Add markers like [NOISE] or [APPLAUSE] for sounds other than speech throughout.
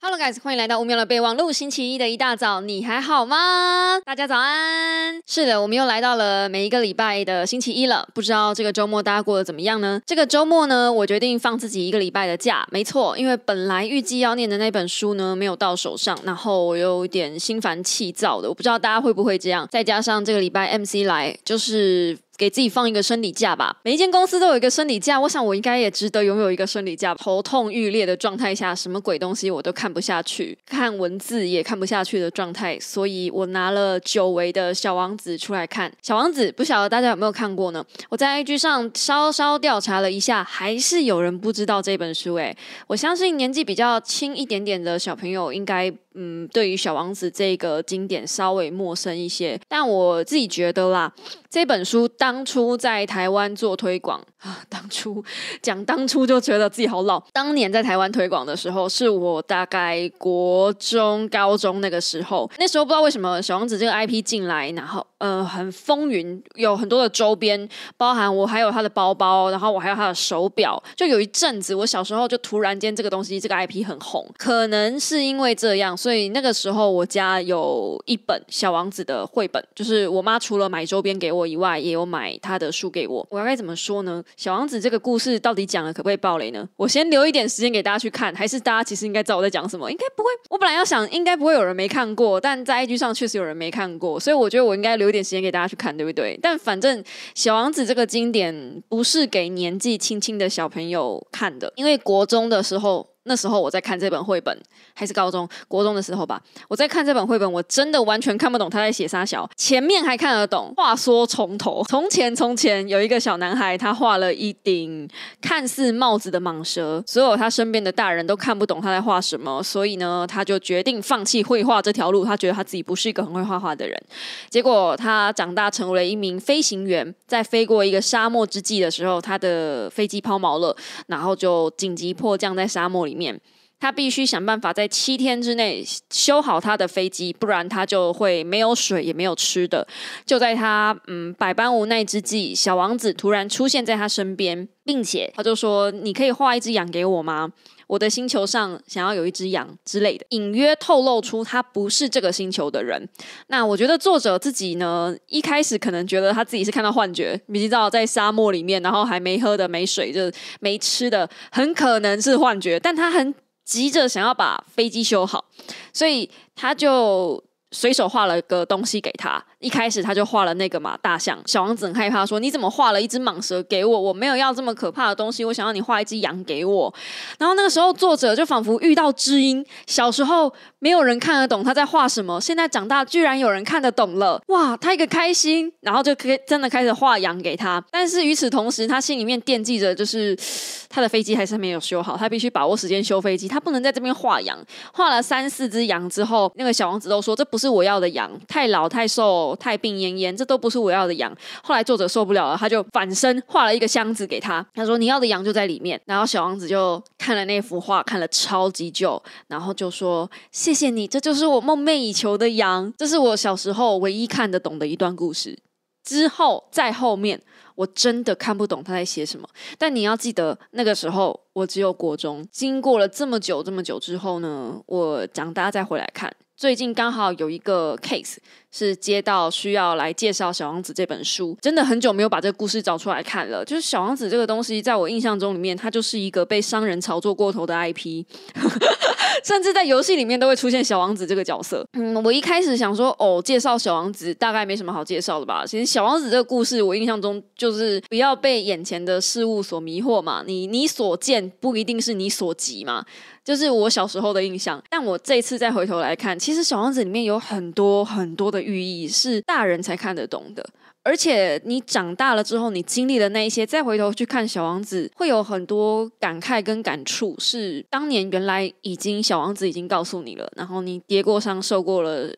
Hello guys，欢迎来到无喵的备忘录。星期一的一大早，你还好吗？大家早安。是的，我们又来到了每一个礼拜的星期一了。不知道这个周末大家过得怎么样呢？这个周末呢，我决定放自己一个礼拜的假。没错，因为本来预计要念的那本书呢，没有到手上，然后我有点心烦气躁的。我不知道大家会不会这样。再加上这个礼拜 MC 来，就是。给自己放一个生理假吧。每一间公司都有一个生理假，我想我应该也值得拥有一个生理假。头痛欲裂的状态下，什么鬼东西我都看不下去，看文字也看不下去的状态，所以我拿了久违的小王子出来看。小王子不晓得大家有没有看过呢？我在 IG 上稍稍调查了一下，还是有人不知道这本书。诶，我相信年纪比较轻一点点的小朋友应该。嗯，对于小王子这个经典稍微陌生一些，但我自己觉得啦，这本书当初在台湾做推广啊，[SIGHS] 当初讲当初就觉得自己好老。当年在台湾推广的时候，是我大概国中、高中那个时候，那时候不知道为什么小王子这个 IP 进来，然后呃很风云，有很多的周边，包含我还有他的包包，然后我还有他的手表，就有一阵子我小时候就突然间这个东西这个 IP 很红，可能是因为这样。所以那个时候，我家有一本小王子的绘本，就是我妈除了买周边给我以外，也有买买他的书给我。我要该怎么说呢？小王子这个故事到底讲了可不可以爆雷呢？我先留一点时间给大家去看，还是大家其实应该知道我在讲什么？应该不会。我本来要想，应该不会有人没看过，但在 IG 上确实有人没看过，所以我觉得我应该留一点时间给大家去看，对不对？但反正小王子这个经典不是给年纪轻轻的小朋友看的，因为国中的时候。那时候我在看这本绘本，还是高中、国中的时候吧。我在看这本绘本，我真的完全看不懂他在写啥小。前面还看得懂。话说从头，从前从前有一个小男孩，他画了一顶看似帽子的蟒蛇。所有他身边的大人都看不懂他在画什么，所以呢，他就决定放弃绘画这条路。他觉得他自己不是一个很会画画的人。结果他长大成为了一名飞行员，在飞过一个沙漠之际的时候，他的飞机抛锚了，然后就紧急迫降在沙漠里。面，他必须想办法在七天之内修好他的飞机，不然他就会没有水也没有吃的。就在他嗯百般无奈之际，小王子突然出现在他身边，并且他就说：“你可以画一只羊给我吗？我的星球上想要有一只羊之类的。”隐约透露出他不是这个星球的人。那我觉得作者自己呢，一开始可能觉得他自己是看到幻觉，你知道在沙漠里面，然后还没喝的、没水、就没吃的，很可能是幻觉。但他很急着想要把飞机修好，所以他就随手画了个东西给他。一开始他就画了那个嘛大象，小王子很害怕，说：“你怎么画了一只蟒蛇给我？我没有要这么可怕的东西，我想要你画一只羊给我。”然后那个时候作者就仿佛遇到知音，小时候没有人看得懂他在画什么，现在长大居然有人看得懂了，哇！他一个开心，然后就可以真的开始画羊给他。但是与此同时，他心里面惦记着，就是他的飞机还是没有修好，他必须把握时间修飞机，他不能在这边画羊。画了三四只羊之后，那个小王子都说：“这不是我要的羊，太老太瘦。”太病恹恹，这都不是我要的羊。后来作者受不了了，他就反身画了一个箱子给他。他说：“你要的羊就在里面。”然后小王子就看了那幅画，看了超级久，然后就说：“谢谢你，这就是我梦寐以求的羊。”这是我小时候唯一看得懂的一段故事。之后在后面，我真的看不懂他在写什么。但你要记得，那个时候我只有国中。经过了这么久这么久之后呢，我长大再回来看。最近刚好有一个 case 是接到需要来介绍《小王子》这本书，真的很久没有把这个故事找出来看了。就是《小王子》这个东西，在我印象中里面，它就是一个被商人炒作过头的 IP，[LAUGHS] 甚至在游戏里面都会出现小王子这个角色。嗯，我一开始想说，哦，介绍小王子大概没什么好介绍的吧。其实小王子这个故事，我印象中就是不要被眼前的事物所迷惑嘛。你你所见不一定是你所及嘛。就是我小时候的印象，但我这次再回头来看，其实《小王子》里面有很多很多的寓意是大人才看得懂的。而且你长大了之后，你经历了那一些，再回头去看《小王子》，会有很多感慨跟感触。是当年原来已经小王子已经告诉你了，然后你跌过伤、受过了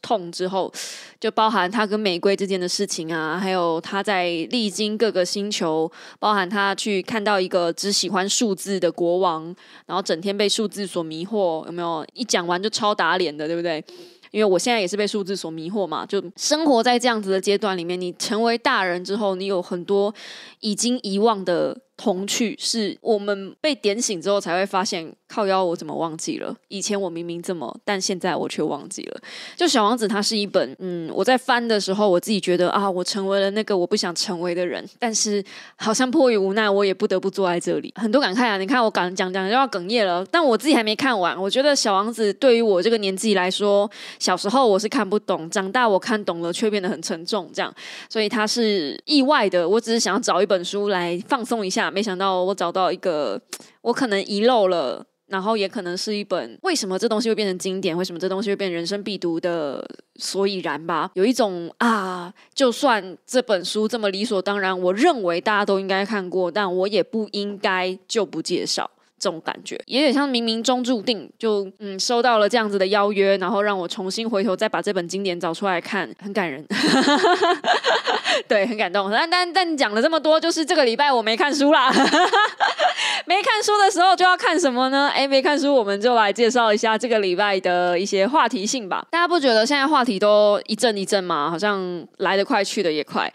痛之后，就包含他跟玫瑰之间的事情啊，还有他在历经各个星球，包含他去看到一个只喜欢数字的国王，然后整天被数字所迷惑，有没有？一讲完就超打脸的，对不对？因为我现在也是被数字所迷惑嘛，就生活在这样子的阶段里面，你成为大人之后，你有很多已经遗忘的。童趣是我们被点醒之后才会发现，靠腰我怎么忘记了？以前我明明这么，但现在我却忘记了。就《小王子》，它是一本，嗯，我在翻的时候，我自己觉得啊，我成为了那个我不想成为的人，但是好像迫于无奈，我也不得不坐在这里，很多感慨啊！你看我讲讲讲就要哽咽了，但我自己还没看完。我觉得《小王子》对于我这个年纪来说，小时候我是看不懂，长大我看懂了，却变得很沉重，这样，所以它是意外的。我只是想要找一本书来放松一下。没想到我找到一个，我可能遗漏了，然后也可能是一本为什么这东西会变成经典，为什么这东西会变人生必读的所以然吧。有一种啊，就算这本书这么理所当然，我认为大家都应该看过，但我也不应该就不介绍。这种感觉，有点像冥冥中注定，就嗯收到了这样子的邀约，然后让我重新回头再把这本经典找出来看，很感人，[LAUGHS] 对，很感动。但但但讲了这么多，就是这个礼拜我没看书啦，[LAUGHS] 没看书的时候就要看什么呢？哎，没看书，我们就来介绍一下这个礼拜的一些话题性吧。大家不觉得现在话题都一阵一阵吗？好像来得快，去的也快。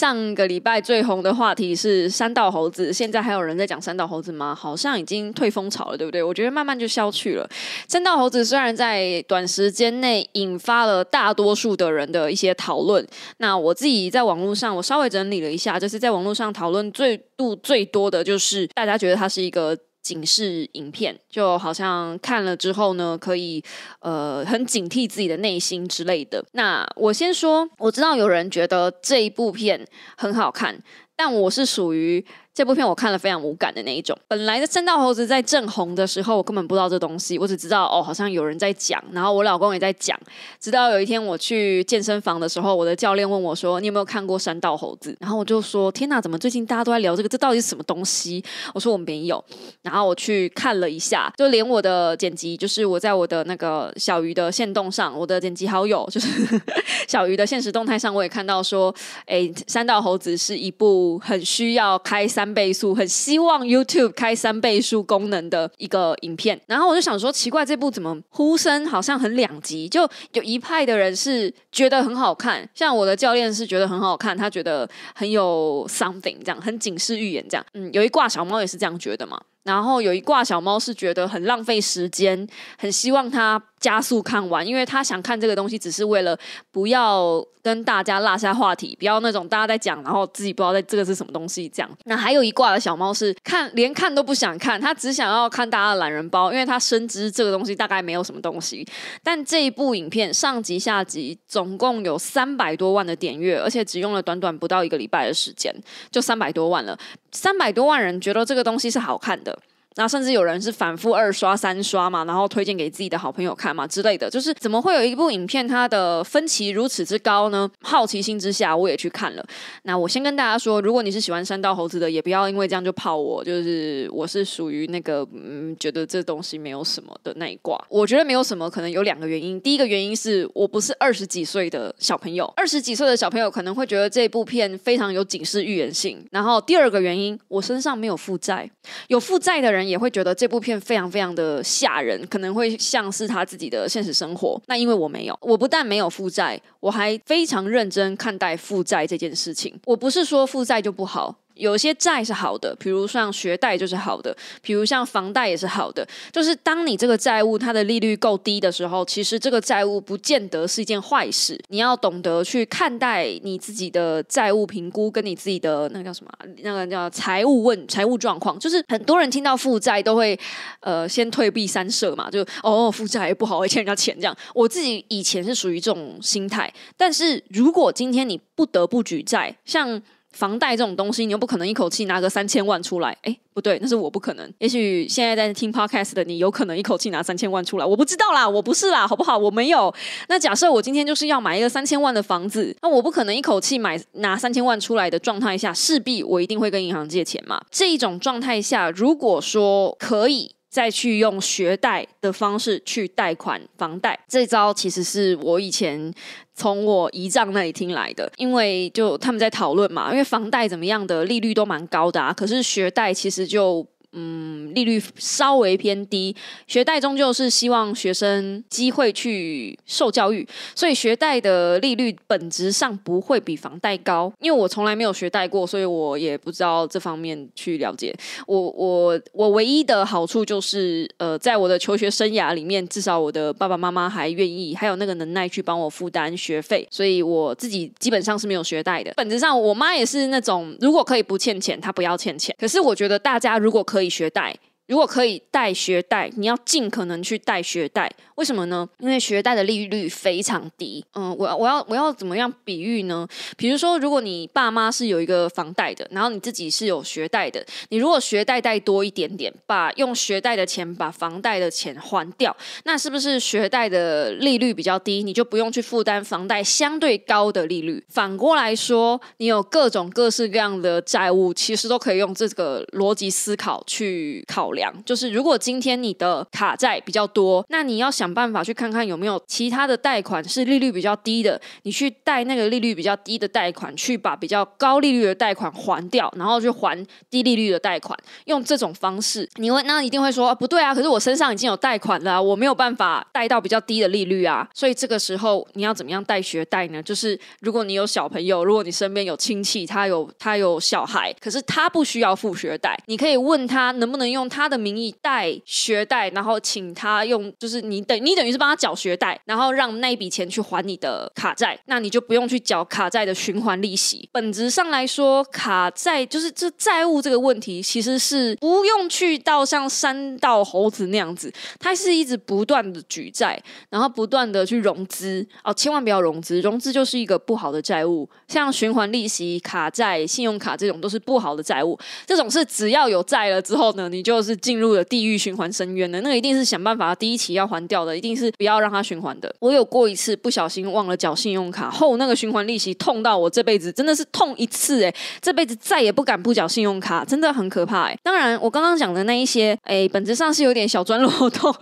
上个礼拜最红的话题是三道猴子，现在还有人在讲三道猴子吗？好像已经退风潮了，对不对？我觉得慢慢就消去了。三道猴子虽然在短时间内引发了大多数的人的一些讨论，那我自己在网络上我稍微整理了一下，就是在网络上讨论最度最多的就是大家觉得它是一个。警示影片就好像看了之后呢，可以呃很警惕自己的内心之类的。那我先说，我知道有人觉得这一部片很好看，但我是属于。这部片我看了非常无感的那一种。本来的《三道猴子》在正红的时候，我根本不知道这东西，我只知道哦，好像有人在讲，然后我老公也在讲。直到有一天我去健身房的时候，我的教练问我说：“你有没有看过《山道猴子》？”然后我就说：“天哪，怎么最近大家都在聊这个？这到底是什么东西？”我说：“我没有。”然后我去看了一下，就连我的剪辑，就是我在我的那个小鱼的线动上，我的剪辑好友就是小鱼的现实动态上，我也看到说：“哎，《山道猴子》是一部很需要开三。”倍速很希望 YouTube 开三倍速功能的一个影片，然后我就想说，奇怪，这部怎么呼声好像很两极？就有一派的人是觉得很好看，像我的教练是觉得很好看，他觉得很有 something 这样，很警示预言这样。嗯，有一挂小猫也是这样觉得嘛。然后有一挂小猫是觉得很浪费时间，很希望它加速看完，因为他想看这个东西，只是为了不要跟大家落下话题，不要那种大家在讲，然后自己不知道在这个是什么东西这样。那还有一挂的小猫是看连看都不想看，他只想要看大家的懒人包，因为他深知这个东西大概没有什么东西。但这一部影片上集下集总共有三百多万的点阅，而且只用了短短不到一个礼拜的时间，就三百多万了。三百多万人觉得这个东西是好看的。那甚至有人是反复二刷、三刷嘛，然后推荐给自己的好朋友看嘛之类的，就是怎么会有一部影片它的分歧如此之高呢？好奇心之下，我也去看了。那我先跟大家说，如果你是喜欢山道猴子的，也不要因为这样就泡我，就是我是属于那个嗯，觉得这东西没有什么的那一挂。我觉得没有什么，可能有两个原因。第一个原因是我不是二十几岁的小朋友，二十几岁的小朋友可能会觉得这部片非常有警示预言性。然后第二个原因，我身上没有负债，有负债的人。也会觉得这部片非常非常的吓人，可能会像是他自己的现实生活。那因为我没有，我不但没有负债，我还非常认真看待负债这件事情。我不是说负债就不好。有些债是好的，比如像学贷就是好的，比如像房贷也是好的。就是当你这个债务它的利率够低的时候，其实这个债务不见得是一件坏事。你要懂得去看待你自己的债务评估，跟你自己的那个叫什么，那个叫财务问财务状况。就是很多人听到负债都会呃先退避三舍嘛，就哦负债不好，欠人家钱这样。我自己以前是属于这种心态，但是如果今天你不得不举债，像。房贷这种东西，你又不可能一口气拿个三千万出来。哎，不对，那是我不可能。也许现在在听 podcast 的你，有可能一口气拿三千万出来，我不知道啦，我不是啦，好不好？我没有。那假设我今天就是要买一个三千万的房子，那我不可能一口气买拿三千万出来的状态下，势必我一定会跟银行借钱嘛。这一种状态下，如果说可以再去用学贷的方式去贷款房贷，这招其实是我以前。从我姨丈那里听来的，因为就他们在讨论嘛，因为房贷怎么样的利率都蛮高的啊，可是学贷其实就嗯，利率稍微偏低。学贷终究是希望学生机会去受教育，所以学贷的利率本质上不会比房贷高。因为我从来没有学贷过，所以我也不知道这方面去了解。我我我唯一的好处就是，呃，在我的求学生涯里面，至少我的爸爸妈妈还愿意，还有那个能耐去帮我负担学费，所以我自己基本上是没有学贷的。本质上，我妈也是那种如果可以不欠钱，她不要欠钱。可是我觉得大家如果可可以学戴如果可以贷学贷，你要尽可能去贷学贷。为什么呢？因为学贷的利率非常低。嗯，我我要我要怎么样比喻呢？比如说，如果你爸妈是有一个房贷的，然后你自己是有学贷的，你如果学贷贷多一点点，把用学贷的钱把房贷的钱还掉，那是不是学贷的利率比较低？你就不用去负担房贷相对高的利率。反过来说，你有各种各式各样的债务，其实都可以用这个逻辑思考去考量。就是如果今天你的卡债比较多，那你要想办法去看看有没有其他的贷款是利率比较低的，你去贷那个利率比较低的贷款，去把比较高利率的贷款还掉，然后去还低利率的贷款，用这种方式，你会那一定会说不对啊，可是我身上已经有贷款了，我没有办法贷到比较低的利率啊，所以这个时候你要怎么样贷学贷呢？就是如果你有小朋友，如果你身边有亲戚，他有他有小孩，可是他不需要付学贷，你可以问他能不能用他的名义贷学贷，然后请他用，就是你等你等于是帮他缴学贷，然后让那一笔钱去还你的卡债，那你就不用去缴卡债的循环利息。本质上来说，卡债就是这债务这个问题，其实是不用去到像山道猴子那样子，它是一直不断的举债，然后不断的去融资哦，千万不要融资，融资就是一个不好的债务，像循环利息、卡债、信用卡这种都是不好的债务，这种是只要有债了之后呢，你就是进入了地狱循环深渊的，那个一定是想办法第一期要还掉的，一定是不要让它循环的。我有过一次不小心忘了缴信用卡后，那个循环利息痛到我这辈子真的是痛一次哎，这辈子再也不敢不缴信用卡，真的很可怕哎。当 [LAUGHS] 然，我刚刚讲的那一些哎，本质上是有点小钻漏洞。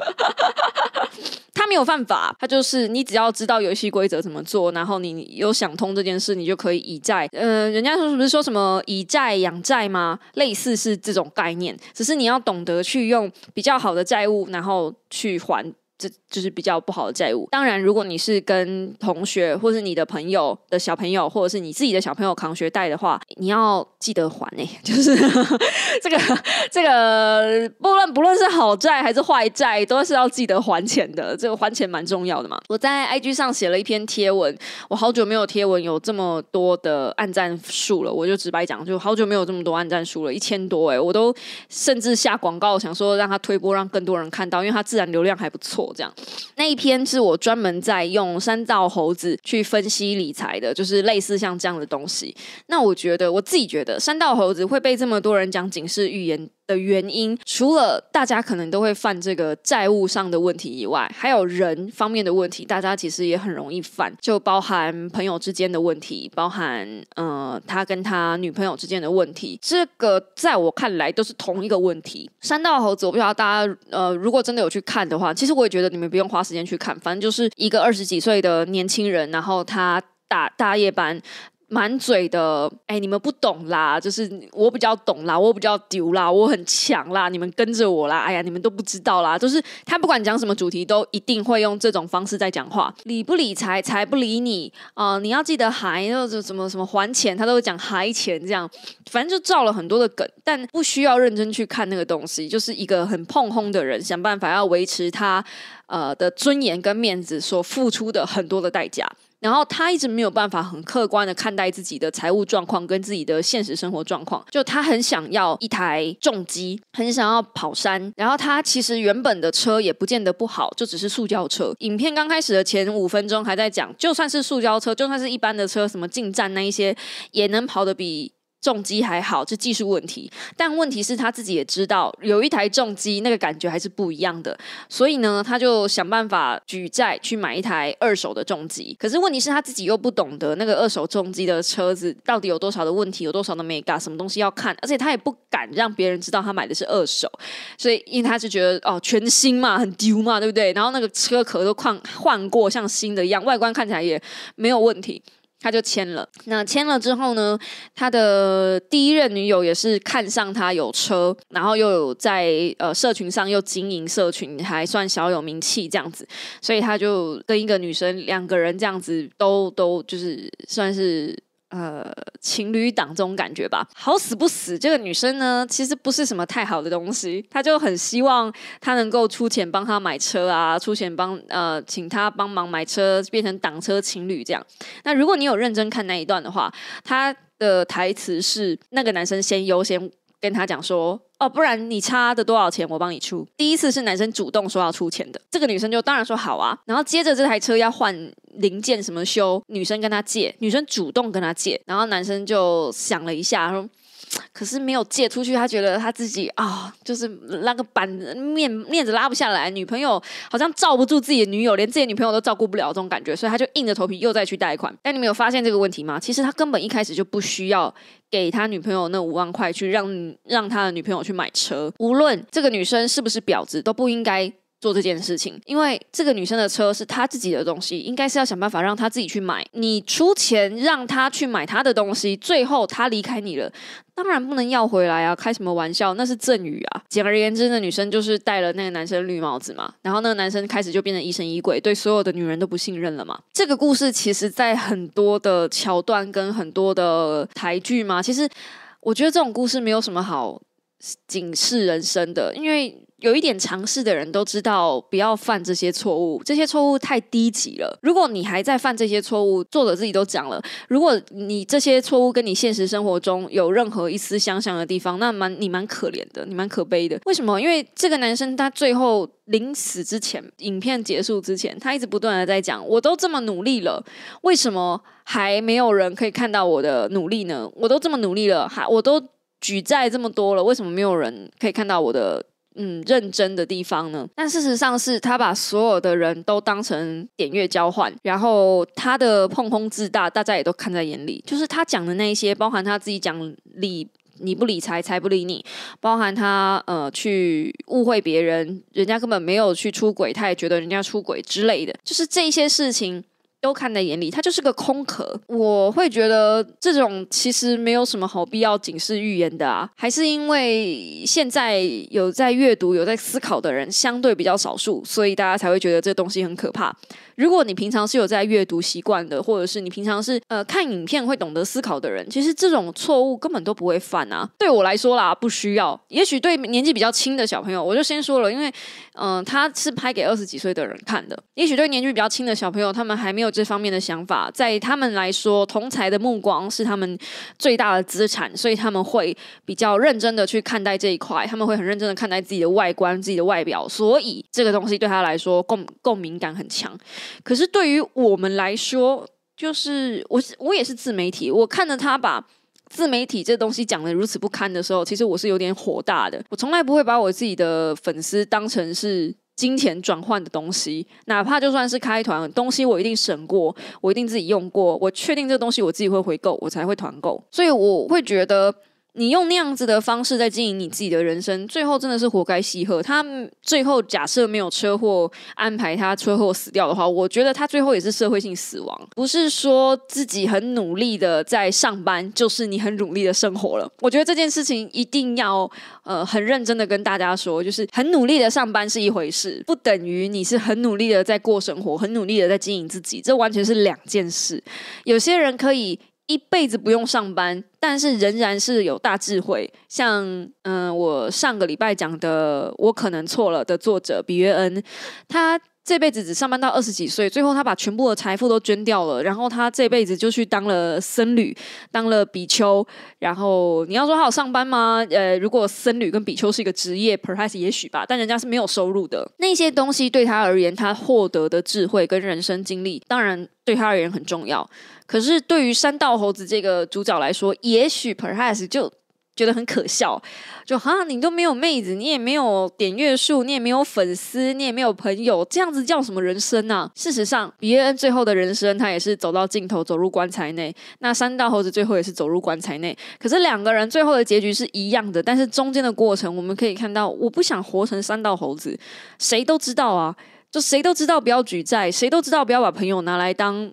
他没有犯法，他就是你只要知道游戏规则怎么做，然后你有想通这件事，你就可以以债。嗯，人家说是不是说什么以债养债吗？类似是这种概念，只是你要懂得去用比较好的债务，然后去还。这就是比较不好的债务。当然，如果你是跟同学或是你的朋友的小朋友，或者是你自己的小朋友扛学贷的话，你要记得还诶。[LAUGHS] 就是这个这个，不论不论是好债还是坏债，都是要记得还钱的。这个还钱蛮重要的嘛。我在 IG 上写了一篇贴文，我好久没有贴文有这么多的按赞数了。我就直白讲，就好久没有这么多按赞数了，一千多诶，我都甚至下广告想说让他推播，让更多人看到，因为他自然流量还不错。这样，那一篇是我专门在用三道猴子去分析理财的，就是类似像这样的东西。那我觉得，我自己觉得三道猴子会被这么多人讲警示预言。的原因，除了大家可能都会犯这个债务上的问题以外，还有人方面的问题，大家其实也很容易犯，就包含朋友之间的问题，包含呃他跟他女朋友之间的问题，这个在我看来都是同一个问题。山道猴子，我不知道大家呃如果真的有去看的话，其实我也觉得你们不用花时间去看，反正就是一个二十几岁的年轻人，然后他打大夜班。满嘴的，哎，你们不懂啦，就是我比较懂啦，我比较丢啦，我很强啦，你们跟着我啦，哎呀，你们都不知道啦，就是他不管讲什么主题，都一定会用这种方式在讲话，理不理财，财不理你啊，你要记得还，或者什么什么还钱，他都会讲还钱这样，反正就造了很多的梗，但不需要认真去看那个东西，就是一个很碰轰的人，想办法要维持他呃的尊严跟面子所付出的很多的代价。然后他一直没有办法很客观的看待自己的财务状况跟自己的现实生活状况，就他很想要一台重机，很想要跑山，然后他其实原本的车也不见得不好，就只是塑胶车。影片刚开始的前五分钟还在讲，就算是塑胶车，就算是一般的车，什么进站那一些，也能跑得比。重机还好，这技术问题，但问题是他自己也知道，有一台重机那个感觉还是不一样的，所以呢，他就想办法举债去买一台二手的重机。可是问题是他自己又不懂得那个二手重机的车子到底有多少的问题，有多少的 mega，什么东西要看，而且他也不敢让别人知道他买的是二手，所以因为他就觉得哦，全新嘛，很丢嘛，对不对？然后那个车壳都换换过，像新的一样，外观看起来也没有问题。他就签了。那签了之后呢，他的第一任女友也是看上他有车，然后又有在呃社群上又经营社群，还算小有名气这样子，所以他就跟一个女生两个人这样子都都就是算是。呃，情侣档这种感觉吧，好死不死，这个女生呢，其实不是什么太好的东西，她就很希望他能够出钱帮她买车啊，出钱帮呃，请他帮忙买车，变成挡车情侣这样。那如果你有认真看那一段的话，他的台词是那个男生先优先跟他讲说。哦，不然你差的多少钱我帮你出。第一次是男生主动说要出钱的，这个女生就当然说好啊。然后接着这台车要换零件什么修，女生跟他借，女生主动跟他借，然后男生就想了一下说。可是没有借出去，他觉得他自己啊，就是那个板面面子拉不下来，女朋友好像罩不住自己的女友，连自己女朋友都照顾不了这种感觉，所以他就硬着头皮又再去贷款。但你们有发现这个问题吗？其实他根本一开始就不需要给他女朋友那五万块去让让他的女朋友去买车，无论这个女生是不是婊子，都不应该。做这件事情，因为这个女生的车是她自己的东西，应该是要想办法让她自己去买。你出钱让她去买她的东西，最后她离开你了，当然不能要回来啊！开什么玩笑？那是赠与啊！简而言之，那女生就是戴了那个男生绿帽子嘛。然后那个男生开始就变成疑神疑鬼，对所有的女人都不信任了嘛。这个故事其实，在很多的桥段跟很多的台剧嘛，其实我觉得这种故事没有什么好警示人生的，因为。有一点常识的人都知道，不要犯这些错误。这些错误太低级了。如果你还在犯这些错误，作者自己都讲了，如果你这些错误跟你现实生活中有任何一丝相像的地方，那蛮你蛮可怜的，你蛮可悲的。为什么？因为这个男生他最后临死之前，影片结束之前，他一直不断的在讲，我都这么努力了，为什么还没有人可以看到我的努力呢？我都这么努力了，还我都举债这么多了，为什么没有人可以看到我的？嗯，认真的地方呢？但事实上是他把所有的人都当成点月交换，然后他的碰碰自大，大家也都看在眼里。就是他讲的那些，包含他自己讲理你不理财，财不理你；包含他呃去误会别人，人家根本没有去出轨，他也觉得人家出轨之类的，就是这些事情。都看在眼里，它就是个空壳。我会觉得这种其实没有什么好必要警示预言的啊，还是因为现在有在阅读、有在思考的人相对比较少数，所以大家才会觉得这东西很可怕。如果你平常是有在阅读习惯的，或者是你平常是呃看影片会懂得思考的人，其实这种错误根本都不会犯啊。对我来说啦，不需要。也许对年纪比较轻的小朋友，我就先说了，因为嗯，他是拍给二十几岁的人看的。也许对年纪比较轻的小朋友，他们还没有这方面的想法，在他们来说，同才的目光是他们最大的资产，所以他们会比较认真的去看待这一块，他们会很认真的看待自己的外观、自己的外表，所以这个东西对他来说共共鸣感很强。可是对于我们来说，就是我我也是自媒体，我看着他把自媒体这东西讲的如此不堪的时候，其实我是有点火大的。我从来不会把我自己的粉丝当成是金钱转换的东西，哪怕就算是开团东西，我一定审过，我一定自己用过，我确定这东西我自己会回购，我才会团购。所以我会觉得。你用那样子的方式在经营你自己的人生，最后真的是活该戏鹤。他最后假设没有车祸安排他车祸死掉的话，我觉得他最后也是社会性死亡。不是说自己很努力的在上班，就是你很努力的生活了。我觉得这件事情一定要呃很认真的跟大家说，就是很努力的上班是一回事，不等于你是很努力的在过生活，很努力的在经营自己，这完全是两件事。有些人可以。一辈子不用上班，但是仍然是有大智慧。像嗯，我上个礼拜讲的《我可能错了》的作者比约恩，他这辈子只上班到二十几岁，最后他把全部的财富都捐掉了，然后他这辈子就去当了僧侣，当了比丘。然后你要说他有上班吗？呃，如果僧侣跟比丘是一个职业，perhaps 也许吧，但人家是没有收入的。那些东西对他而言，他获得的智慧跟人生经历，当然对他而言很重要。可是对于山道猴子这个主角来说，也许 perhaps 就觉得很可笑，就哈，你都没有妹子，你也没有点阅数，你也没有粉丝，你也没有朋友，这样子叫什么人生呢？事实上，比耶恩最后的人生，他也是走到尽头，走入棺材内。那山道猴子最后也是走入棺材内。可是两个人最后的结局是一样的，但是中间的过程，我们可以看到，我不想活成山道猴子，谁都知道啊。就谁都知道不要举债，谁都知道不要把朋友拿来当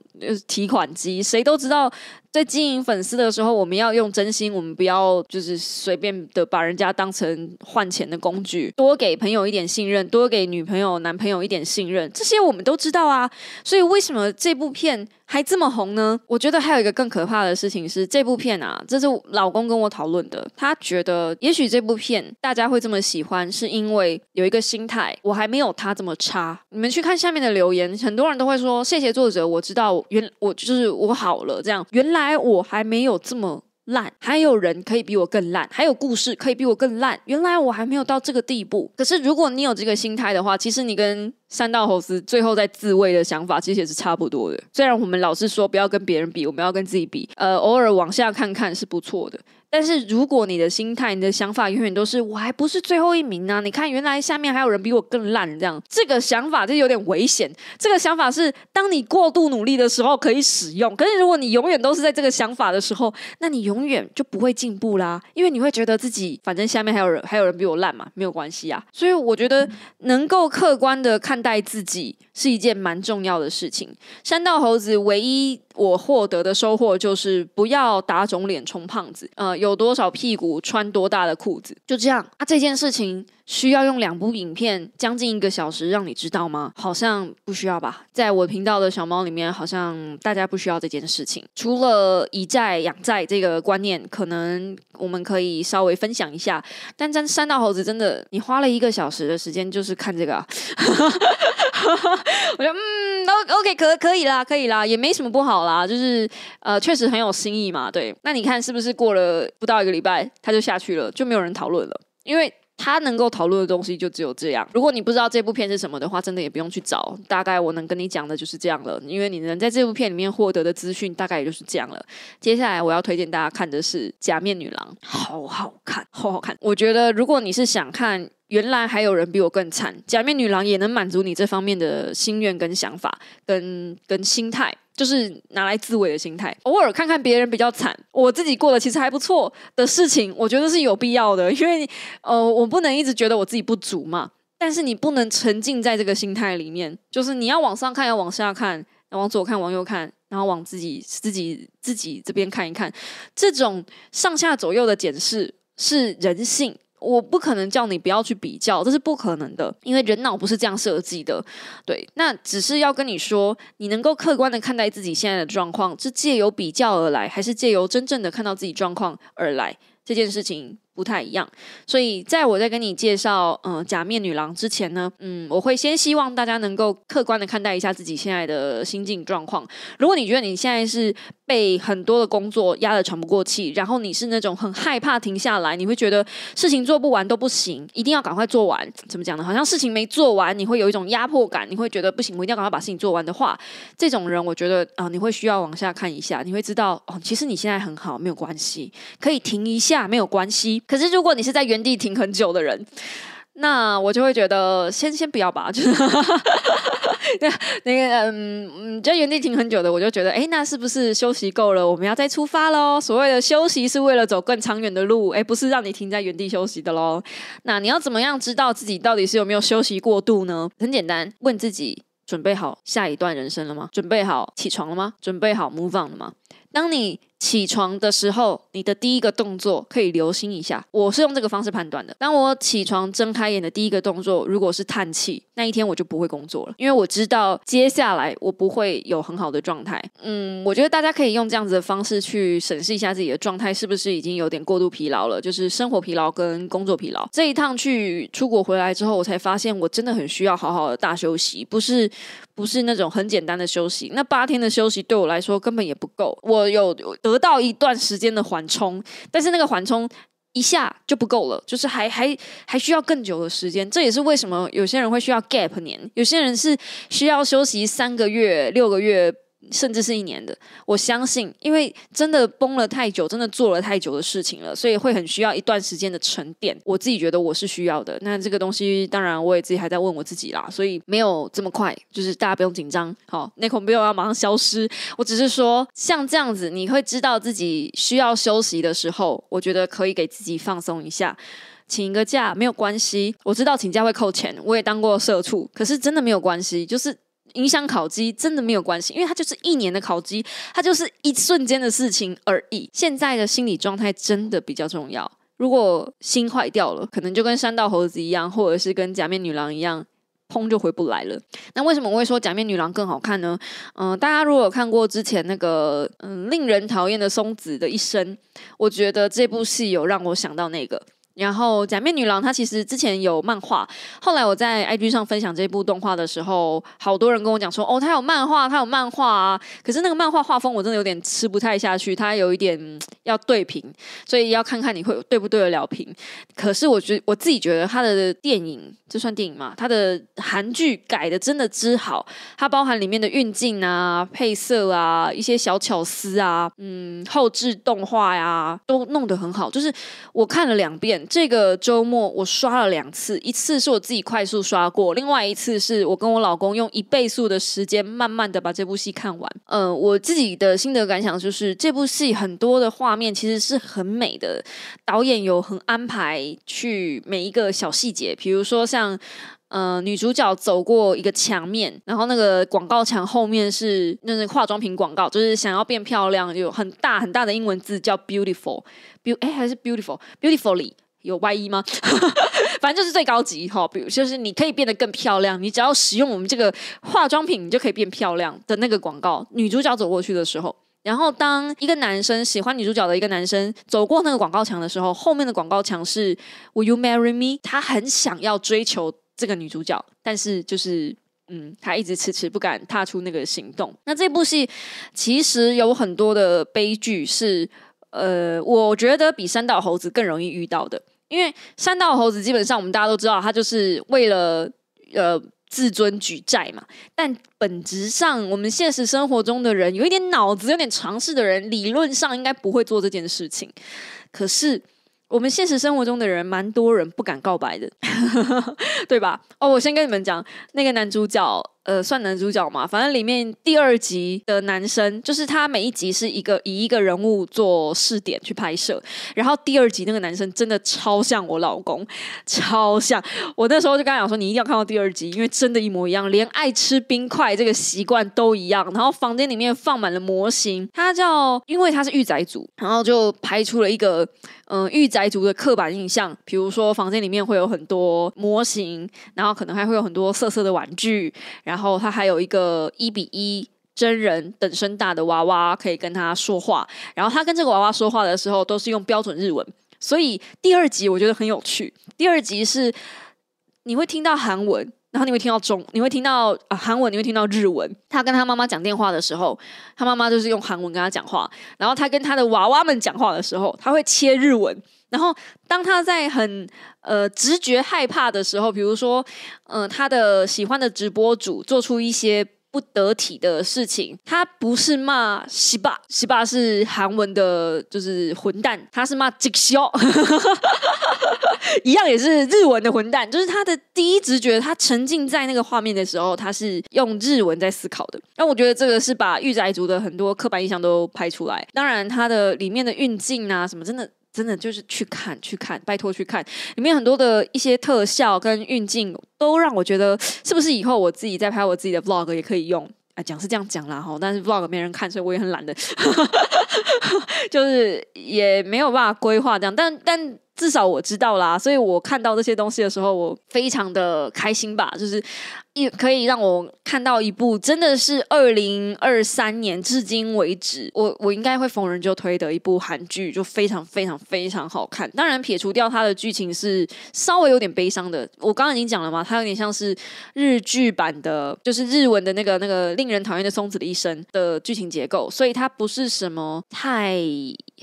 提款机，谁都知道。在经营粉丝的时候，我们要用真心，我们不要就是随便的把人家当成换钱的工具。多给朋友一点信任，多给女朋友、男朋友一点信任，这些我们都知道啊。所以为什么这部片还这么红呢？我觉得还有一个更可怕的事情是，这部片啊，这是老公跟我讨论的。他觉得也许这部片大家会这么喜欢，是因为有一个心态，我还没有他这么差。你们去看下面的留言，很多人都会说：“谢谢作者，我知道原我就是我好了。”这样原来。哎，我还没有这么烂，还有人可以比我更烂，还有故事可以比我更烂。原来我还没有到这个地步。可是如果你有这个心态的话，其实你跟三道猴子最后在自卫的想法，其实也是差不多的。虽然我们老是说不要跟别人比，我们要跟自己比，呃，偶尔往下看看是不错的。但是如果你的心态、你的想法永远都是我还不是最后一名呢？你看，原来下面还有人比我更烂，这样这个想法就有点危险。这个想法是当你过度努力的时候可以使用，可是如果你永远都是在这个想法的时候，那你永远就不会进步啦。因为你会觉得自己反正下面还有人，还有人比我烂嘛，没有关系啊。所以我觉得能够客观的看待自己是一件蛮重要的事情。山道猴子唯一。我获得的收获就是不要打肿脸充胖子，呃，有多少屁股穿多大的裤子，就这样啊。这件事情需要用两部影片将近一个小时让你知道吗？好像不需要吧。在我频道的小猫里面，好像大家不需要这件事情。除了以债养债这个观念，可能我们可以稍微分享一下。但真山道猴子真的，你花了一个小时的时间就是看这个，[LAUGHS] [LAUGHS] 我觉得嗯，O OK 可可以啦，可以啦，也没什么不好。啦，就是呃，确实很有新意嘛。对，那你看是不是过了不到一个礼拜，他就下去了，就没有人讨论了？因为他能够讨论的东西就只有这样。如果你不知道这部片是什么的话，真的也不用去找。大概我能跟你讲的就是这样了，因为你能在这部片里面获得的资讯大概也就是这样了。接下来我要推荐大家看的是《假面女郎》，好好看，好好看。我觉得如果你是想看。原来还有人比我更惨，假面女郎也能满足你这方面的心愿跟想法，跟跟心态，就是拿来自慰的心态。偶尔看看别人比较惨，我自己过得其实还不错的事情，我觉得是有必要的，因为呃，我不能一直觉得我自己不足嘛。但是你不能沉浸在这个心态里面，就是你要往上看，要往下看，往左看，往右看，然后往自己自己自己这边看一看，这种上下左右的检视是人性。我不可能叫你不要去比较，这是不可能的，因为人脑不是这样设计的。对，那只是要跟你说，你能够客观的看待自己现在的状况，是借由比较而来，还是借由真正的看到自己状况而来？这件事情。不太一样，所以在我在跟你介绍嗯假面女郎之前呢，嗯，我会先希望大家能够客观的看待一下自己现在的心境状况。如果你觉得你现在是被很多的工作压得喘不过气，然后你是那种很害怕停下来，你会觉得事情做不完都不行，一定要赶快做完。怎么讲呢？好像事情没做完，你会有一种压迫感，你会觉得不行，我一定要赶快把事情做完的话，这种人我觉得啊，你会需要往下看一下，你会知道哦，其实你现在很好，没有关系，可以停一下，没有关系。可是，如果你是在原地停很久的人，那我就会觉得先先不要吧。就 [LAUGHS] 是那那个嗯嗯，在原地停很久的，我就觉得，哎，那是不是休息够了？我们要再出发喽。所谓的休息是为了走更长远的路，哎，不是让你停在原地休息的喽。那你要怎么样知道自己到底是有没有休息过度呢？很简单，问自己：准备好下一段人生了吗？准备好起床了吗？准备好 move on 了吗？当你起床的时候，你的第一个动作可以留心一下。我是用这个方式判断的。当我起床睁开眼的第一个动作，如果是叹气，那一天我就不会工作了，因为我知道接下来我不会有很好的状态。嗯，我觉得大家可以用这样子的方式去审视一下自己的状态，是不是已经有点过度疲劳了，就是生活疲劳跟工作疲劳。这一趟去出国回来之后，我才发现我真的很需要好好的大休息，不是不是那种很简单的休息。那八天的休息对我来说根本也不够。我有得到一段时间的缓冲，但是那个缓冲。一下就不够了，就是还还还需要更久的时间。这也是为什么有些人会需要 gap 年，有些人是需要休息三个月、六个月。甚至是一年的，我相信，因为真的绷了太久，真的做了太久的事情了，所以会很需要一段时间的沉淀。我自己觉得我是需要的。那这个东西，当然我也自己还在问我自己啦，所以没有这么快，就是大家不用紧张。好，内孔不用要马上消失。我只是说，像这样子，你会知道自己需要休息的时候，我觉得可以给自己放松一下。请一个假没有关系。我知道请假会扣钱，我也当过社畜，可是真的没有关系，就是影响考绩真的没有关系，因为它就是一年的考绩，它就是一瞬间的事情而已。现在的心理状态真的比较重要。如果心坏掉了，可能就跟山道猴子一样，或者是跟假面女郎一样。砰就回不来了。那为什么我会说假面女郎更好看呢？嗯，大家如果有看过之前那个嗯令人讨厌的松子的一生，我觉得这部戏有让我想到那个。然后假面女郎她其实之前有漫画，后来我在 IG 上分享这部动画的时候，好多人跟我讲说，哦，她有漫画，她有漫画啊。可是那个漫画画风我真的有点吃不太下去，它有一点要对屏，所以要看看你会对不对得了屏。可是我觉我自己觉得他的电影。这算电影吗？它的韩剧改的真的之好，它包含里面的运镜啊、配色啊、一些小巧思啊，嗯，后置动画呀，都弄得很好。就是我看了两遍，这个周末我刷了两次，一次是我自己快速刷过，另外一次是我跟我老公用一倍速的时间，慢慢的把这部戏看完。嗯，我自己的心得感想就是，这部戏很多的画面其实是很美的，导演有很安排去每一个小细节，比如说。像，呃，女主角走过一个墙面，然后那个广告墙后面是那个化妆品广告，就是想要变漂亮，有很大很大的英文字叫 beautiful，beau 哎还是 beautiful，beautifully 有外衣吗？[LAUGHS] 反正就是最高级哈，比如就是你可以变得更漂亮，你只要使用我们这个化妆品，你就可以变漂亮的那个广告。女主角走过去的时候。然后，当一个男生喜欢女主角的一个男生走过那个广告墙的时候，后面的广告墙是 "Will you marry me？" 他很想要追求这个女主角，但是就是嗯，他一直迟迟不敢踏出那个行动。那这部戏其实有很多的悲剧，是呃，我觉得比三道猴子更容易遇到的，因为山道猴子基本上我们大家都知道，他就是为了呃。自尊举债嘛，但本质上，我们现实生活中的人有一点脑子、有点常识的人，理论上应该不会做这件事情。可是，我们现实生活中的人，蛮多人不敢告白的，[LAUGHS] 对吧？哦，我先跟你们讲，那个男主角。呃，算男主角嘛，反正里面第二集的男生，就是他每一集是一个以一个人物做试点去拍摄，然后第二集那个男生真的超像我老公，超像。我那时候就跟他讲说，你一定要看到第二集，因为真的，一模一样，连爱吃冰块这个习惯都一样。然后房间里面放满了模型，他叫，因为他是御宅族，然后就拍出了一个。嗯，御宅族的刻板印象，比如说房间里面会有很多模型，然后可能还会有很多色色的玩具，然然后他还有一个一比一真人等身大的娃娃可以跟他说话，然后他跟这个娃娃说话的时候都是用标准日文，所以第二集我觉得很有趣。第二集是你会听到韩文。然后你会听到中，你会听到啊韩文，你会听到日文。他跟他妈妈讲电话的时候，他妈妈就是用韩文跟他讲话。然后他跟他的娃娃们讲话的时候，他会切日文。然后当他在很呃直觉害怕的时候，比如说，嗯，他的喜欢的直播主做出一些。不得体的事情，他不是骂西巴，西巴是韩文的，就是混蛋，他是骂吉修，[LAUGHS] 一样也是日文的混蛋，就是他的第一直觉，他沉浸在那个画面的时候，他是用日文在思考的。那我觉得这个是把御宅族的很多刻板印象都拍出来，当然他的里面的运镜啊什么，真的。真的就是去看去看，拜托去看，里面很多的一些特效跟运镜，都让我觉得是不是以后我自己在拍我自己的 vlog 也可以用啊？讲是这样讲啦哈，但是 vlog 没人看，所以我也很懒得，[LAUGHS] 就是也没有办法规划这样，但但。至少我知道啦，所以我看到这些东西的时候，我非常的开心吧。就是一可以让我看到一部真的是二零二三年至今为止，我我应该会逢人就推的一部韩剧，就非常非常非常好看。当然，撇除掉它的剧情是稍微有点悲伤的，我刚刚已经讲了嘛，它有点像是日剧版的，就是日文的那个那个令人讨厌的松子的一生的剧情结构，所以它不是什么太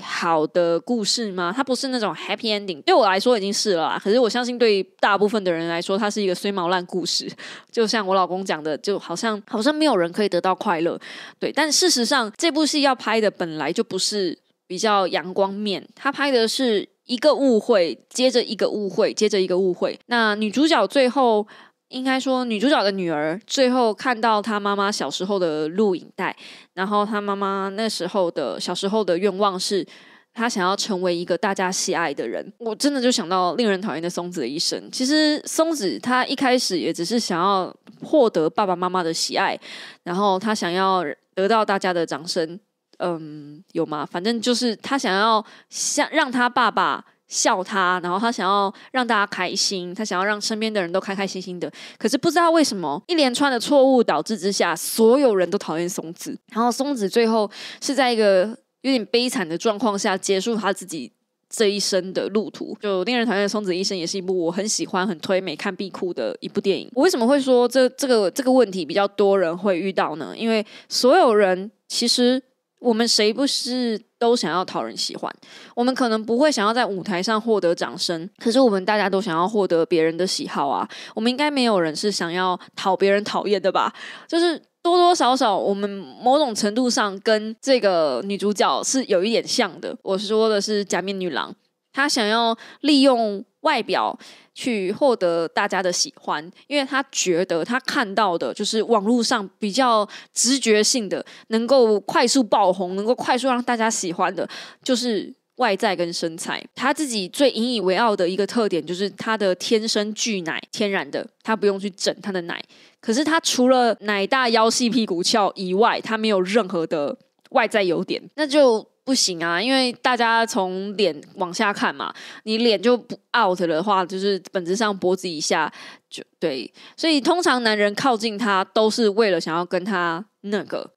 好的故事吗？它不是那种 happy ending。对我来说已经是了，可是我相信对大部分的人来说，它是一个衰毛烂故事。[LAUGHS] 就就像我老公讲的，就好像好像没有人可以得到快乐。对，但事实上这部戏要拍的本来就不是比较阳光面，他拍的是一个误会接着一个误会接着一个误会。那女主角最后应该说，女主角的女儿最后看到她妈妈小时候的录影带，然后她妈妈那时候的小时候的愿望是。他想要成为一个大家喜爱的人。我真的就想到令人讨厌的松子的一生。其实松子他一开始也只是想要获得爸爸妈妈的喜爱，然后他想要得到大家的掌声。嗯，有吗？反正就是他想要像让他爸爸。笑他，然后他想要让大家开心，他想要让身边的人都开开心心的。可是不知道为什么，一连串的错误导致之下，所有人都讨厌松子。然后松子最后是在一个有点悲惨的状况下结束他自己这一生的路途。就令人讨厌的松子医生，也是一部我很喜欢、很推、每看必哭的一部电影。我为什么会说这这个这个问题比较多人会遇到呢？因为所有人其实。我们谁不是都想要讨人喜欢？我们可能不会想要在舞台上获得掌声，可是我们大家都想要获得别人的喜好啊！我们应该没有人是想要讨别人讨厌的吧？就是多多少少，我们某种程度上跟这个女主角是有一点像的。我说的是假面女郎，她想要利用外表。去获得大家的喜欢，因为她觉得她看到的就是网络上比较直觉性的，能够快速爆红，能够快速让大家喜欢的，就是外在跟身材。他自己最引以为傲的一个特点就是他的天生巨奶，天然的，他不用去整他的奶。可是他除了奶大、腰细、屁股翘以外，他没有任何的外在优点，那就。不行啊，因为大家从脸往下看嘛，你脸就不 out 的话，就是本质上脖子以下就对，所以通常男人靠近他都是为了想要跟他那个，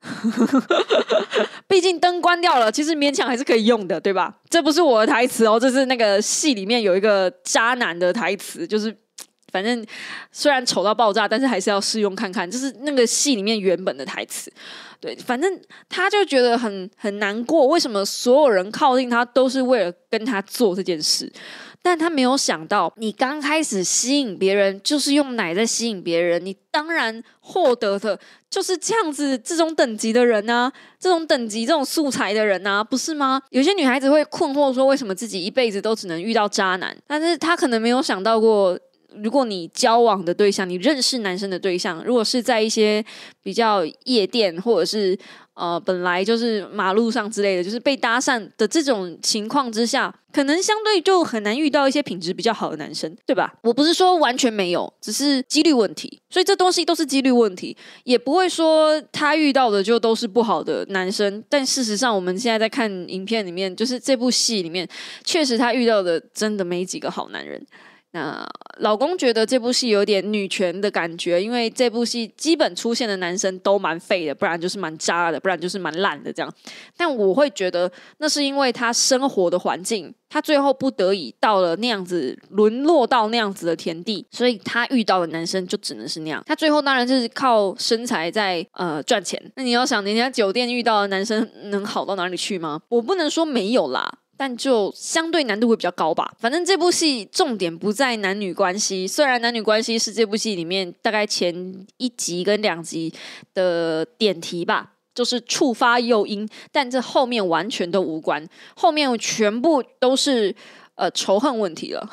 [LAUGHS] 毕竟灯关掉了，其实勉强还是可以用的，对吧？这不是我的台词哦，这是那个戏里面有一个渣男的台词，就是反正虽然丑到爆炸，但是还是要试用看看，就是那个戏里面原本的台词。对，反正他就觉得很很难过，为什么所有人靠近他都是为了跟他做这件事？但他没有想到，你刚开始吸引别人就是用奶在吸引别人，你当然获得的就是这样子这种等级的人啊，这种等级这种素材的人啊，不是吗？有些女孩子会困惑说，为什么自己一辈子都只能遇到渣男？但是她可能没有想到过。如果你交往的对象，你认识男生的对象，如果是在一些比较夜店或者是呃本来就是马路上之类的，就是被搭讪的这种情况之下，可能相对就很难遇到一些品质比较好的男生，对吧？我不是说完全没有，只是几率问题，所以这东西都是几率问题，也不会说他遇到的就都是不好的男生。但事实上，我们现在在看影片里面，就是这部戏里面，确实他遇到的真的没几个好男人。那老公觉得这部戏有点女权的感觉，因为这部戏基本出现的男生都蛮废的，不然就是蛮渣的，不然就是蛮烂的这样。但我会觉得那是因为他生活的环境，他最后不得已到了那样子，沦落到那样子的田地，所以他遇到的男生就只能是那样。他最后当然就是靠身材在呃赚钱。那你要想，人家酒店遇到的男生能好到哪里去吗？我不能说没有啦。但就相对难度会比较高吧。反正这部戏重点不在男女关系，虽然男女关系是这部戏里面大概前一集跟两集的点题吧，就是触发诱因，但这后面完全都无关，后面全部都是呃仇恨问题了。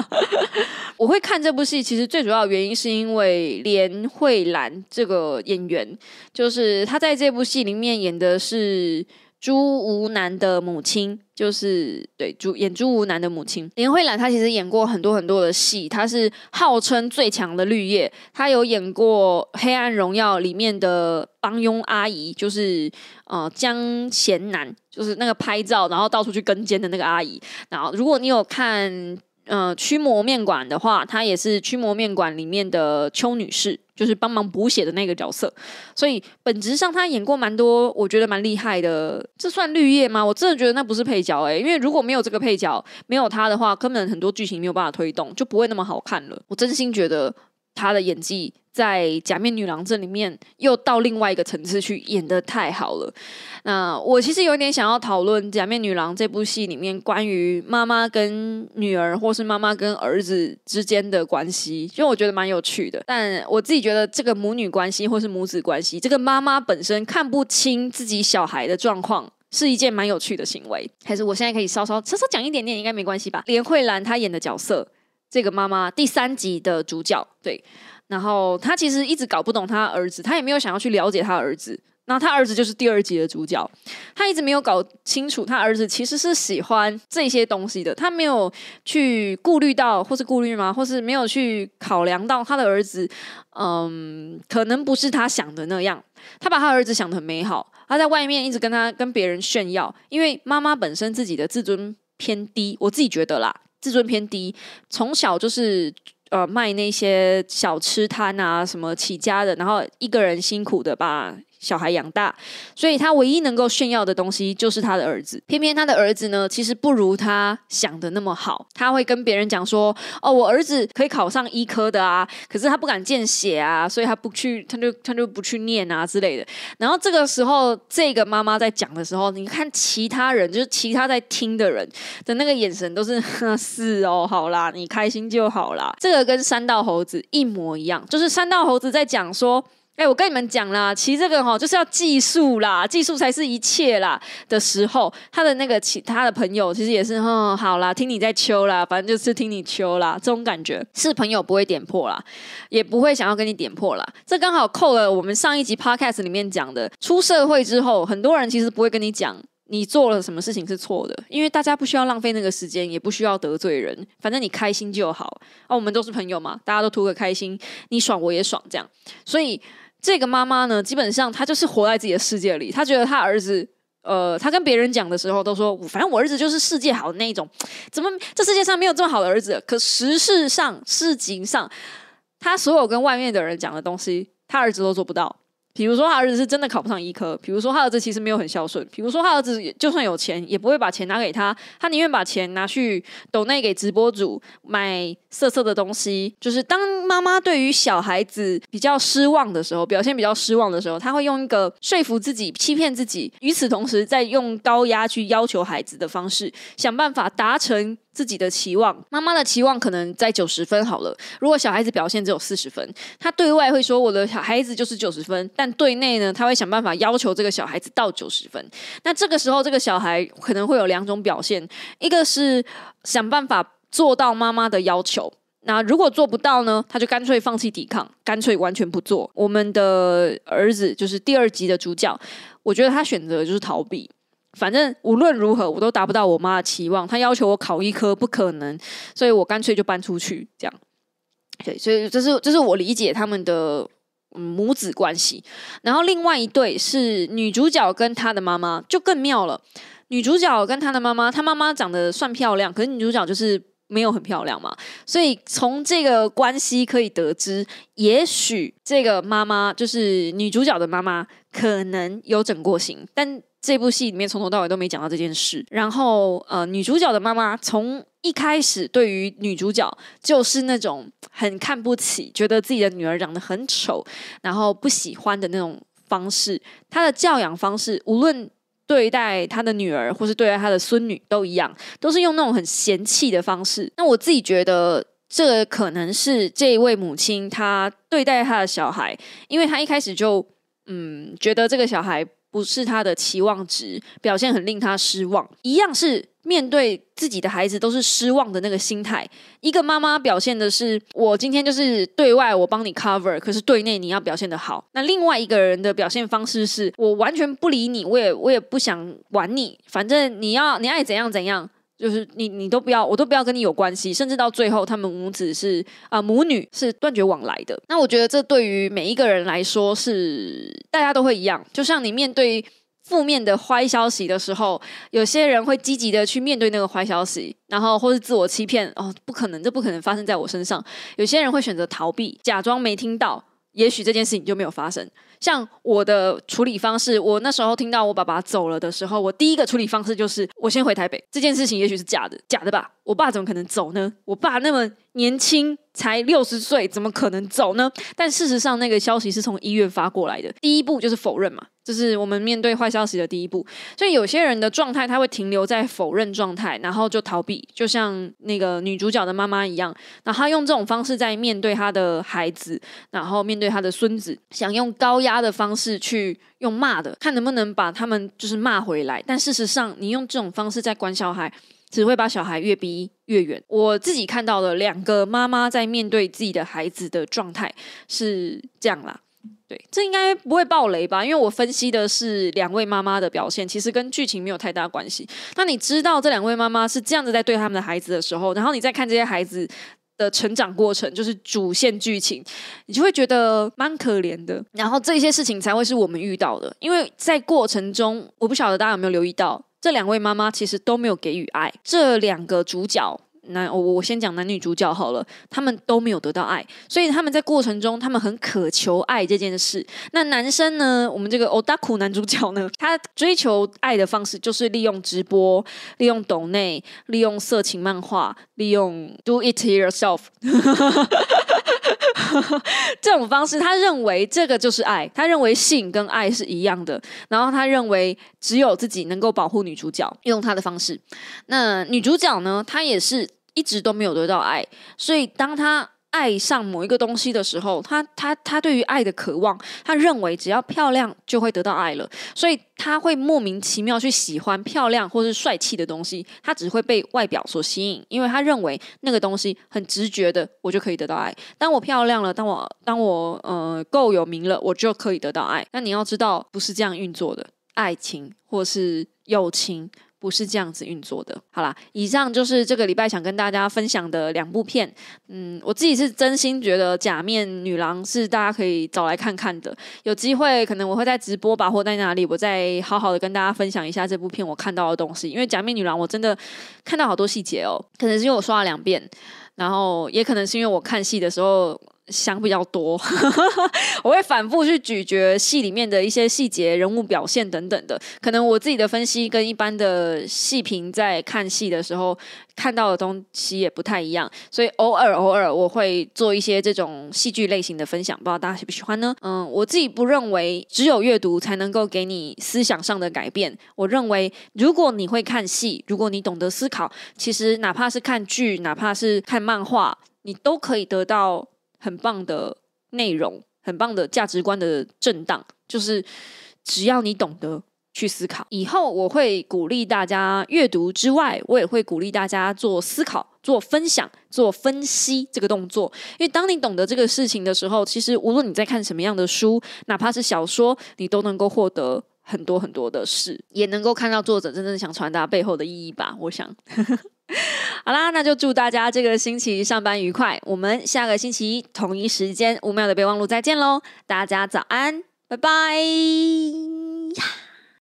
[LAUGHS] 我会看这部戏，其实最主要原因是因为连慧兰这个演员，就是她在这部戏里面演的是。朱吴楠的母亲就是对朱演朱吴楠的母亲林慧兰，她其实演过很多很多的戏，她是号称最强的绿叶，她有演过《黑暗荣耀》里面的帮佣阿姨，就是呃江贤南，就是那个拍照然后到处去跟监的那个阿姨。然后如果你有看。嗯，驱魔面馆的话，她也是驱魔面馆里面的邱女士，就是帮忙补血的那个角色。所以本质上，她演过蛮多，我觉得蛮厉害的。这算绿叶吗？我真的觉得那不是配角哎，因为如果没有这个配角，没有她的话，根本很多剧情没有办法推动，就不会那么好看了。我真心觉得她的演技。在《假面女郎》这里面又到另外一个层次去演的太好了。那我其实有点想要讨论《假面女郎》这部戏里面关于妈妈跟女儿，或是妈妈跟儿子之间的关系，就我觉得蛮有趣的。但我自己觉得这个母女关系或是母子关系，这个妈妈本身看不清自己小孩的状况，是一件蛮有趣的行为。还是我现在可以稍稍稍稍讲一点点，应该没关系吧？连慧兰她演的角色，这个妈妈第三集的主角，对。然后他其实一直搞不懂他儿子，他也没有想要去了解他儿子。那他儿子就是第二集的主角，他一直没有搞清楚，他儿子其实是喜欢这些东西的，他没有去顾虑到，或是顾虑吗？或是没有去考量到他的儿子，嗯，可能不是他想的那样。他把他儿子想的很美好，他在外面一直跟他跟别人炫耀，因为妈妈本身自己的自尊偏低，我自己觉得啦，自尊偏低，从小就是呃卖那些小吃摊啊什么起家的，然后一个人辛苦的把。小孩养大，所以他唯一能够炫耀的东西就是他的儿子。偏偏他的儿子呢，其实不如他想的那么好。他会跟别人讲说：“哦，我儿子可以考上医科的啊，可是他不敢见血啊，所以他不去，他就他就不去念啊之类的。”然后这个时候，这个妈妈在讲的时候，你看其他人，就是其他在听的人的那个眼神都是“ [LAUGHS] 是哦，好啦，你开心就好啦。”这个跟三道猴子一模一样，就是三道猴子在讲说。哎，我跟你们讲啦，其实这个哈就是要技术啦，技术才是一切啦的时候，他的那个其他的朋友其实也是，嗯，好啦，听你在秋啦，反正就是听你秋啦，这种感觉是朋友不会点破啦，也不会想要跟你点破啦。这刚好扣了我们上一集 podcast 里面讲的，出社会之后，很多人其实不会跟你讲你做了什么事情是错的，因为大家不需要浪费那个时间，也不需要得罪人，反正你开心就好。哦，我们都是朋友嘛，大家都图个开心，你爽我也爽，这样，所以。这个妈妈呢，基本上她就是活在自己的世界里。她觉得她儿子，呃，她跟别人讲的时候都说，反正我儿子就是世界好的那一种。怎么这世界上没有这么好的儿子？可实事上，事情上，他所有跟外面的人讲的东西，他儿子都做不到。比如说，他儿子是真的考不上医科；，比如说，他儿子其实没有很孝顺；，比如说，他儿子就算有钱，也不会把钱拿给他，他宁愿把钱拿去抖内给直播主买色色的东西。就是当妈妈对于小孩子比较失望的时候，表现比较失望的时候，他会用一个说服自己、欺骗自己，与此同时，在用高压去要求孩子的方式，想办法达成。自己的期望，妈妈的期望可能在九十分好了。如果小孩子表现只有四十分，他对外会说我的小孩子就是九十分，但对内呢，他会想办法要求这个小孩子到九十分。那这个时候，这个小孩可能会有两种表现：一个是想办法做到妈妈的要求，那如果做不到呢，他就干脆放弃抵抗，干脆完全不做。我们的儿子就是第二集的主角，我觉得他选择就是逃避。反正无论如何，我都达不到我妈的期望。她要求我考医科，不可能，所以我干脆就搬出去。这样，对，所以这是这是我理解他们的母子关系。然后另外一对是女主角跟她的妈妈，就更妙了。女主角跟她的妈妈，她妈妈长得算漂亮，可是女主角就是没有很漂亮嘛。所以从这个关系可以得知，也许这个妈妈就是女主角的妈妈，可能有整过型，但。这部戏里面从头到尾都没讲到这件事，然后呃，女主角的妈妈从一开始对于女主角就是那种很看不起，觉得自己的女儿长得很丑，然后不喜欢的那种方式。她的教养方式，无论对待她的女儿或是对待她的孙女都一样，都是用那种很嫌弃的方式。那我自己觉得，这可能是这一位母亲她对待她的小孩，因为她一开始就嗯觉得这个小孩。不是他的期望值，表现很令他失望。一样是面对自己的孩子都是失望的那个心态。一个妈妈表现的是我今天就是对外我帮你 cover，可是对内你要表现的好。那另外一个人的表现方式是我完全不理你，我也我也不想管你，反正你要你爱怎样怎样。就是你，你都不要，我都不要跟你有关系，甚至到最后，他们母子是啊，母女是断绝往来的。那我觉得这对于每一个人来说是大家都会一样。就像你面对负面的坏消息的时候，有些人会积极的去面对那个坏消息，然后或是自我欺骗，哦，不可能，这不可能发生在我身上。有些人会选择逃避，假装没听到，也许这件事情就没有发生。像我的处理方式，我那时候听到我爸爸走了的时候，我第一个处理方式就是我先回台北。这件事情也许是假的，假的吧？我爸怎么可能走呢？我爸那么年轻，才六十岁，怎么可能走呢？但事实上，那个消息是从医院发过来的。第一步就是否认嘛。这是我们面对坏消息的第一步，所以有些人的状态他会停留在否认状态，然后就逃避，就像那个女主角的妈妈一样，那她用这种方式在面对她的孩子，然后面对她的孙子，想用高压的方式去用骂的，看能不能把他们就是骂回来。但事实上，你用这种方式在管小孩，只会把小孩越逼越远。我自己看到的两个妈妈在面对自己的孩子的状态是这样啦。对，这应该不会爆雷吧？因为我分析的是两位妈妈的表现，其实跟剧情没有太大关系。那你知道这两位妈妈是这样子在对他们的孩子的时候，然后你再看这些孩子的成长过程，就是主线剧情，你就会觉得蛮可怜的。然后这些事情才会是我们遇到的，因为在过程中，我不晓得大家有没有留意到，这两位妈妈其实都没有给予爱。这两个主角。男，我我先讲男女主角好了，他们都没有得到爱，所以他们在过程中，他们很渴求爱这件事。那男生呢？我们这个欧大苦男主角呢，[LAUGHS] 他追求爱的方式就是利用直播、利用抖内、利用色情漫画、利用 do it yourself [LAUGHS] [LAUGHS] 这种方式。他认为这个就是爱，他认为性跟爱是一样的。然后他认为只有自己能够保护女主角，用他的方式。那女主角呢？她也是。一直都没有得到爱，所以当她爱上某一个东西的时候，他他他对于爱的渴望，他认为只要漂亮就会得到爱了，所以他会莫名其妙去喜欢漂亮或是帅气的东西，他只会被外表所吸引，因为他认为那个东西很直觉的，我就可以得到爱。当我漂亮了，当我当我呃够有名了，我就可以得到爱。那你要知道，不是这样运作的，爱情或是友情。不是这样子运作的。好啦，以上就是这个礼拜想跟大家分享的两部片。嗯，我自己是真心觉得《假面女郎》是大家可以找来看看的。有机会可能我会在直播吧，或在哪里，我再好好的跟大家分享一下这部片我看到的东西。因为《假面女郎》我真的看到好多细节哦，可能是因为我刷了两遍，然后也可能是因为我看戏的时候。想比较多，[LAUGHS] 我会反复去咀嚼戏里面的一些细节、人物表现等等的。可能我自己的分析跟一般的戏评在看戏的时候看到的东西也不太一样，所以偶尔偶尔我会做一些这种戏剧类型的分享，不知道大家喜不喜欢呢？嗯，我自己不认为只有阅读才能够给你思想上的改变。我认为如果你会看戏，如果你懂得思考，其实哪怕是看剧，哪怕是看漫画，你都可以得到。很棒的内容，很棒的价值观的震荡，就是只要你懂得去思考。以后我会鼓励大家阅读之外，我也会鼓励大家做思考、做分享、做分析这个动作。因为当你懂得这个事情的时候，其实无论你在看什么样的书，哪怕是小说，你都能够获得很多很多的事，也能够看到作者真正想传达背后的意义吧。我想。[LAUGHS] 好啦，那就祝大家这个星期上班愉快。我们下个星期一同一时间五秒的备忘录再见喽！大家早安，拜拜。